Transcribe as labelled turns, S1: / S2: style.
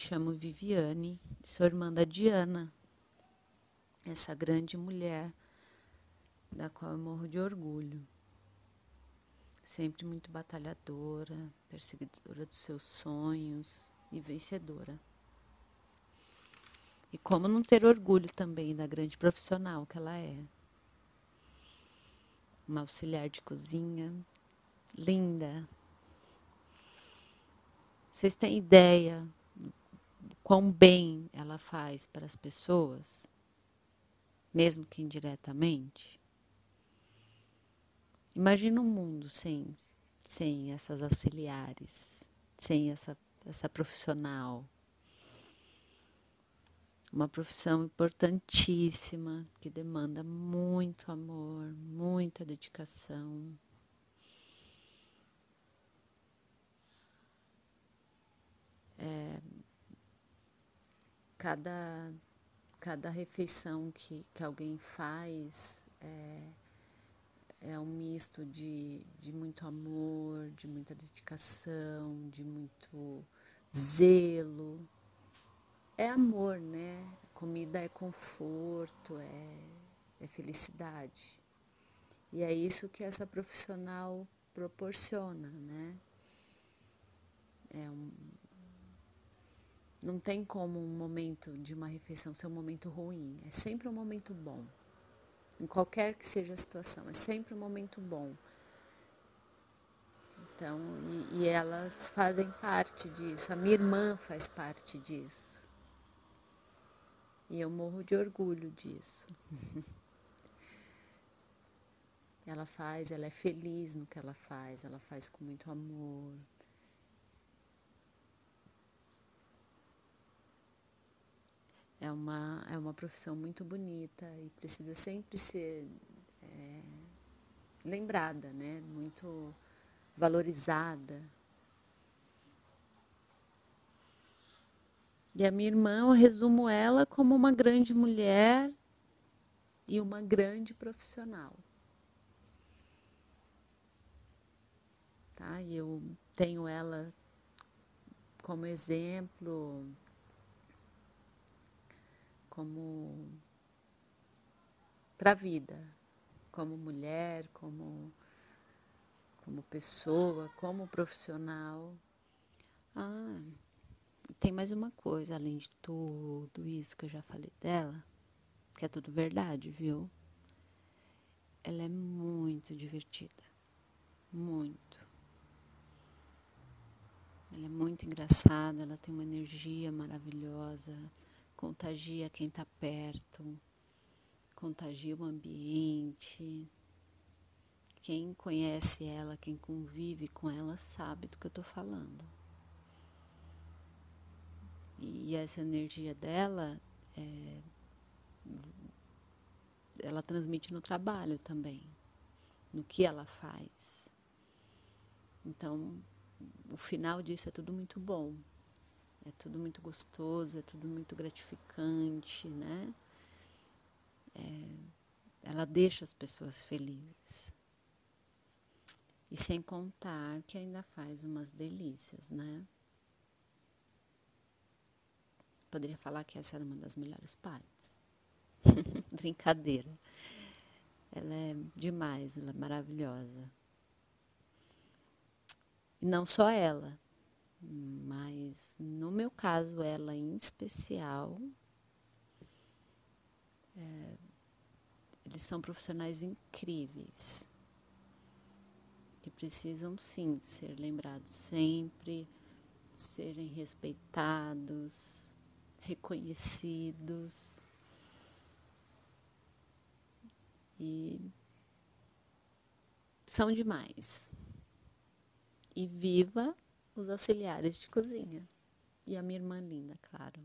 S1: chamo Viviane, sou irmã da Diana, essa grande mulher da qual eu morro de orgulho. Sempre muito batalhadora, perseguidora dos seus sonhos e vencedora. E como não ter orgulho também da grande profissional que ela é. Uma auxiliar de cozinha, linda. Vocês têm ideia quão bem ela faz para as pessoas, mesmo que indiretamente? Imagina um mundo sem, sem essas auxiliares, sem essa, essa profissional uma profissão importantíssima que demanda muito amor, muita dedicação. Cada, cada refeição que, que alguém faz é, é um misto de, de muito amor, de muita dedicação, de muito zelo é amor, né? Comida é conforto, é, é felicidade. E é isso que essa profissional proporciona, né? É um, não tem como um momento de uma refeição ser um momento ruim, é sempre um momento bom. Em qualquer que seja a situação, é sempre um momento bom. Então, e, e elas fazem parte disso, a minha irmã faz parte disso. E eu morro de orgulho disso. ela faz, ela é feliz no que ela faz, ela faz com muito amor. É uma, é uma profissão muito bonita e precisa sempre ser é, lembrada, né? muito valorizada. E a minha irmã, eu resumo ela como uma grande mulher e uma grande profissional. Tá? E eu tenho ela como exemplo, como para a vida, como mulher, como, como pessoa, como profissional. Ah, tem mais uma coisa, além de tudo isso que eu já falei dela, que é tudo verdade, viu? Ela é muito divertida. Muito. Ela é muito engraçada, ela tem uma energia maravilhosa, contagia quem está perto, contagia o ambiente. Quem conhece ela, quem convive com ela, sabe do que eu estou falando. E essa energia dela, é, ela transmite no trabalho também, no que ela faz. Então, o final disso é tudo muito bom. É tudo muito gostoso, é tudo muito gratificante, né? É, ela deixa as pessoas felizes. E sem contar que ainda faz umas delícias, né? Poderia falar que essa era uma das melhores partes. Brincadeira. Ela é demais, ela é maravilhosa. E não só ela, mas no meu caso, ela em especial. É, eles são profissionais incríveis que precisam sim ser lembrados sempre, serem respeitados, reconhecidos. E são demais. E viva os auxiliares de cozinha. E a minha irmã linda, claro.